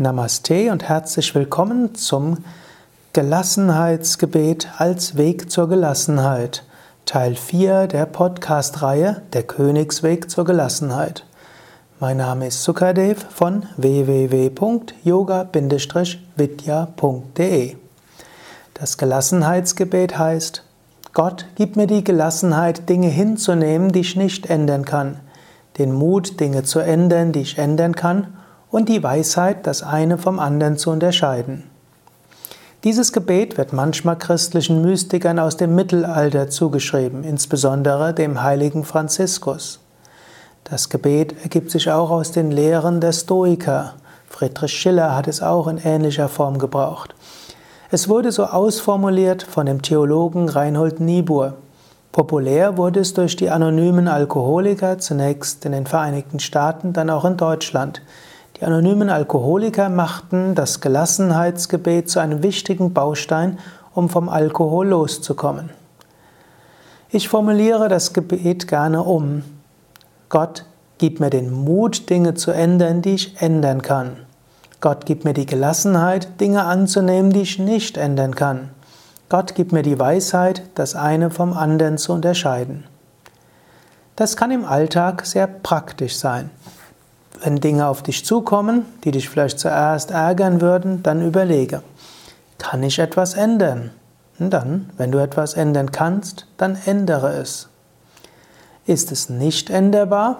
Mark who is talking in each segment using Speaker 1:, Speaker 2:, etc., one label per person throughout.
Speaker 1: Namaste und herzlich willkommen zum Gelassenheitsgebet als Weg zur Gelassenheit. Teil 4 der Podcast-Reihe Der Königsweg zur Gelassenheit. Mein Name ist Sukadev von www.yoga-vidya.de. Das Gelassenheitsgebet heißt, Gott, gib mir die Gelassenheit, Dinge hinzunehmen, die ich nicht ändern kann, den Mut, Dinge zu ändern, die ich ändern kann, und die Weisheit, das eine vom anderen zu unterscheiden. Dieses Gebet wird manchmal christlichen Mystikern aus dem Mittelalter zugeschrieben, insbesondere dem heiligen Franziskus. Das Gebet ergibt sich auch aus den Lehren der Stoiker. Friedrich Schiller hat es auch in ähnlicher Form gebraucht. Es wurde so ausformuliert von dem Theologen Reinhold Niebuhr. Populär wurde es durch die anonymen Alkoholiker, zunächst in den Vereinigten Staaten, dann auch in Deutschland. Die anonymen Alkoholiker machten das Gelassenheitsgebet zu einem wichtigen Baustein, um vom Alkohol loszukommen. Ich formuliere das Gebet gerne um. Gott, gib mir den Mut, Dinge zu ändern, die ich ändern kann. Gott, gib mir die Gelassenheit, Dinge anzunehmen, die ich nicht ändern kann. Gott, gib mir die Weisheit, das eine vom anderen zu unterscheiden. Das kann im Alltag sehr praktisch sein. Wenn Dinge auf dich zukommen, die dich vielleicht zuerst ärgern würden, dann überlege, kann ich etwas ändern? Und dann, wenn du etwas ändern kannst, dann ändere es. Ist es nicht änderbar?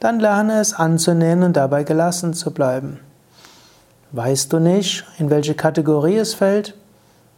Speaker 1: Dann lerne es anzunehmen und dabei gelassen zu bleiben. Weißt du nicht, in welche Kategorie es fällt?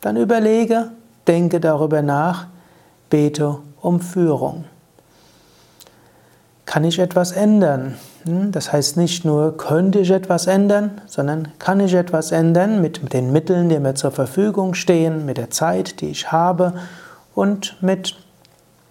Speaker 1: Dann überlege, denke darüber nach, bete um Führung. Kann ich etwas ändern? Hm, das heißt nicht nur, könnte ich etwas ändern, sondern kann ich etwas ändern mit den Mitteln, die mir zur Verfügung stehen, mit der Zeit, die ich habe und mit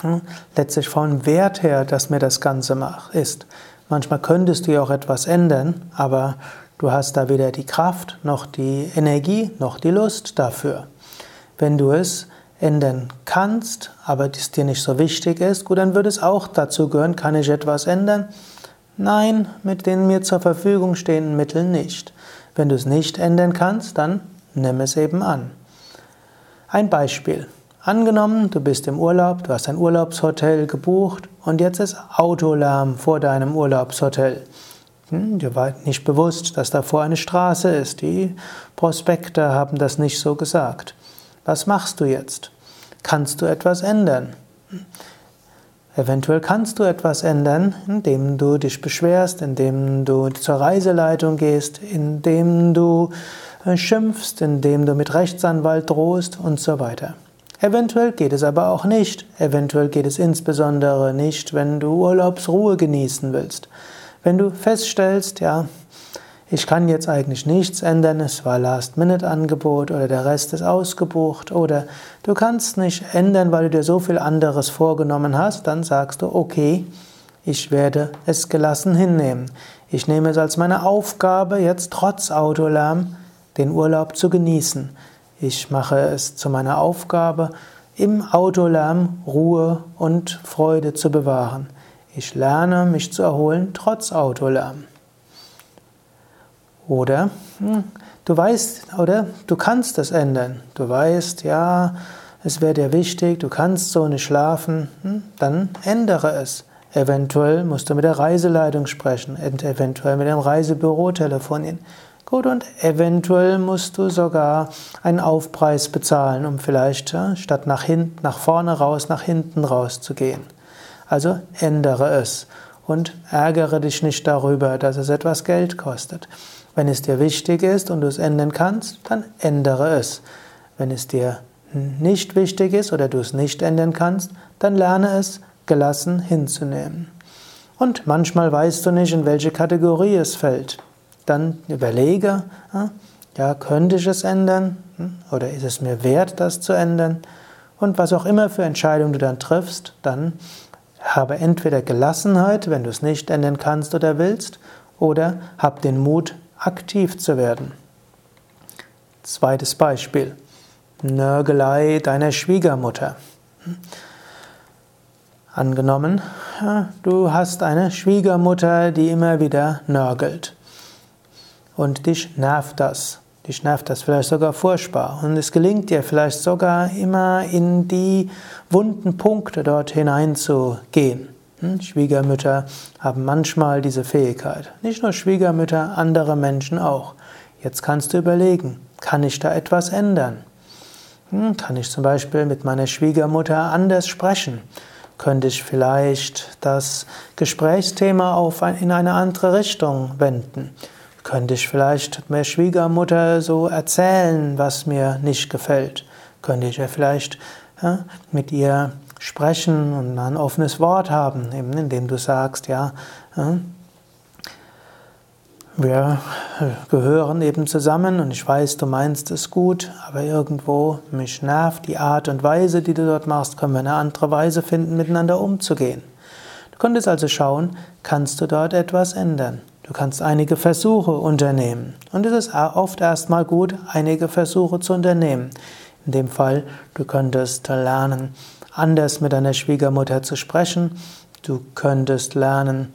Speaker 1: hm, letztlich vom Wert her, dass mir das Ganze ist. Manchmal könntest du ja auch etwas ändern, aber du hast da weder die Kraft, noch die Energie, noch die Lust dafür. Wenn du es ändern kannst, aber es dir nicht so wichtig ist, gut, dann würde es auch dazu gehören, kann ich etwas ändern? Nein, mit den mir zur Verfügung stehenden Mitteln nicht. Wenn du es nicht ändern kannst, dann nimm es eben an. Ein Beispiel. Angenommen, du bist im Urlaub, du hast ein Urlaubshotel gebucht und jetzt ist Autolärm vor deinem Urlaubshotel. Hm, dir war nicht bewusst, dass davor eine Straße ist. Die Prospekte haben das nicht so gesagt. Was machst du jetzt? Kannst du etwas ändern? Eventuell kannst du etwas ändern, indem du dich beschwerst, indem du zur Reiseleitung gehst, indem du äh, schimpfst, indem du mit Rechtsanwalt drohst und so weiter. Eventuell geht es aber auch nicht. Eventuell geht es insbesondere nicht, wenn du Urlaubsruhe genießen willst. Wenn du feststellst, ja, ich kann jetzt eigentlich nichts ändern, es war Last-Minute-Angebot oder der Rest ist ausgebucht oder du kannst nicht ändern, weil du dir so viel anderes vorgenommen hast, dann sagst du, okay, ich werde es gelassen hinnehmen. Ich nehme es als meine Aufgabe, jetzt trotz Autolärm den Urlaub zu genießen. Ich mache es zu meiner Aufgabe, im Autolärm Ruhe und Freude zu bewahren. Ich lerne, mich zu erholen, trotz Autolärm. Oder hm, du weißt, oder du kannst es ändern. Du weißt, ja, es wäre dir wichtig, du kannst so nicht schlafen, hm, dann ändere es. Eventuell musst du mit der Reiseleitung sprechen, eventuell mit dem Reisebüro telefonieren. Gut, und eventuell musst du sogar einen Aufpreis bezahlen, um vielleicht statt nach hinten, nach vorne raus, nach hinten raus zu gehen. Also ändere es und ärgere dich nicht darüber, dass es etwas Geld kostet. Wenn es dir wichtig ist und du es ändern kannst, dann ändere es. Wenn es dir nicht wichtig ist oder du es nicht ändern kannst, dann lerne es gelassen hinzunehmen. Und manchmal weißt du nicht, in welche Kategorie es fällt. Dann überlege, ja, könnte ich es ändern hm, oder ist es mir wert, das zu ändern? Und was auch immer für Entscheidungen du dann triffst, dann habe entweder Gelassenheit, wenn du es nicht ändern kannst oder willst, oder hab den Mut, aktiv zu werden. Zweites Beispiel. Nörgelei deiner Schwiegermutter. Angenommen, du hast eine Schwiegermutter, die immer wieder nörgelt. und dich nervt das. Dich nervt das vielleicht sogar furchtbar. Und es gelingt dir vielleicht sogar immer in die wunden Punkte dort hineinzugehen. Hm? Schwiegermütter haben manchmal diese Fähigkeit. Nicht nur Schwiegermütter, andere Menschen auch. Jetzt kannst du überlegen, kann ich da etwas ändern? Hm, kann ich zum Beispiel mit meiner Schwiegermutter anders sprechen? Könnte ich vielleicht das Gesprächsthema auf in eine andere Richtung wenden? Könnte ich vielleicht der Schwiegermutter so erzählen, was mir nicht gefällt? Könnte ich ja vielleicht ja, mit ihr sprechen und ein offenes Wort haben, eben indem du sagst, ja, wir gehören eben zusammen und ich weiß, du meinst es gut, aber irgendwo mich nervt die Art und Weise, die du dort machst, können wir eine andere Weise finden, miteinander umzugehen. Du könntest also schauen, kannst du dort etwas ändern? Du kannst einige Versuche unternehmen. Und es ist oft erstmal gut, einige Versuche zu unternehmen. In dem Fall, du könntest lernen, anders mit deiner Schwiegermutter zu sprechen. Du könntest lernen,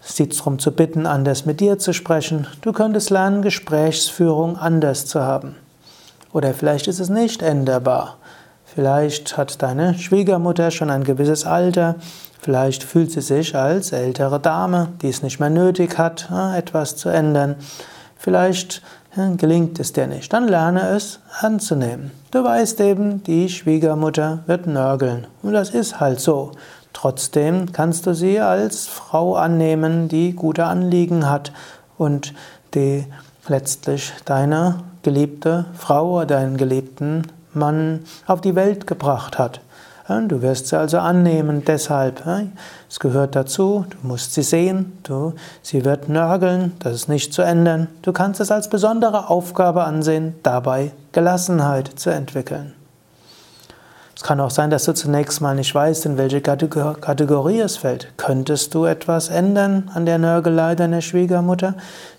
Speaker 1: sie darum zu bitten, anders mit dir zu sprechen. Du könntest lernen, Gesprächsführung anders zu haben. Oder vielleicht ist es nicht änderbar. Vielleicht hat deine Schwiegermutter schon ein gewisses Alter. Vielleicht fühlt sie sich als ältere Dame, die es nicht mehr nötig hat, etwas zu ändern. Vielleicht gelingt es dir nicht. Dann lerne es anzunehmen. Du weißt eben, die Schwiegermutter wird nörgeln. Und das ist halt so. Trotzdem kannst du sie als Frau annehmen, die gute Anliegen hat und die letztlich deine geliebte Frau oder deinen geliebten Mann auf die Welt gebracht hat. Du wirst sie also annehmen, deshalb. Es gehört dazu, du musst sie sehen, du, sie wird nörgeln, das ist nicht zu ändern. Du kannst es als besondere Aufgabe ansehen, dabei Gelassenheit zu entwickeln. Es kann auch sein, dass du zunächst mal nicht weißt, in welche Kategorie es fällt. Könntest du etwas ändern an der Nörgelei deiner Schwiegermutter?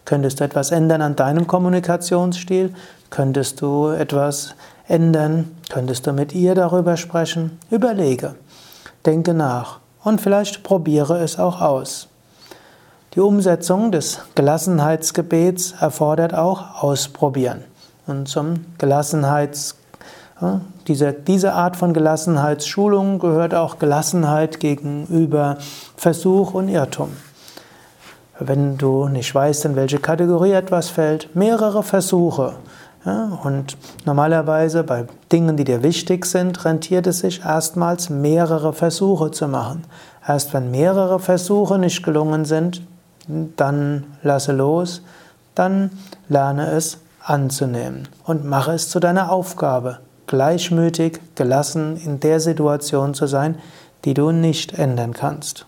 Speaker 1: Könntest du etwas ändern an deinem Kommunikationsstil? Könntest du etwas ändern? Könntest du mit ihr darüber sprechen? Überlege, denke nach und vielleicht probiere es auch aus. Die Umsetzung des Gelassenheitsgebets erfordert auch Ausprobieren. Und zum Gelassenheitsgebet diese, diese Art von Gelassenheitsschulung gehört auch Gelassenheit gegenüber Versuch und Irrtum. Wenn du nicht weißt, in welche Kategorie etwas fällt, mehrere Versuche. Ja, und normalerweise bei Dingen, die dir wichtig sind, rentiert es sich erstmals mehrere Versuche zu machen. Erst wenn mehrere Versuche nicht gelungen sind, dann lasse los, dann lerne es anzunehmen und mache es zu deiner Aufgabe gleichmütig, gelassen in der Situation zu sein, die du nicht ändern kannst.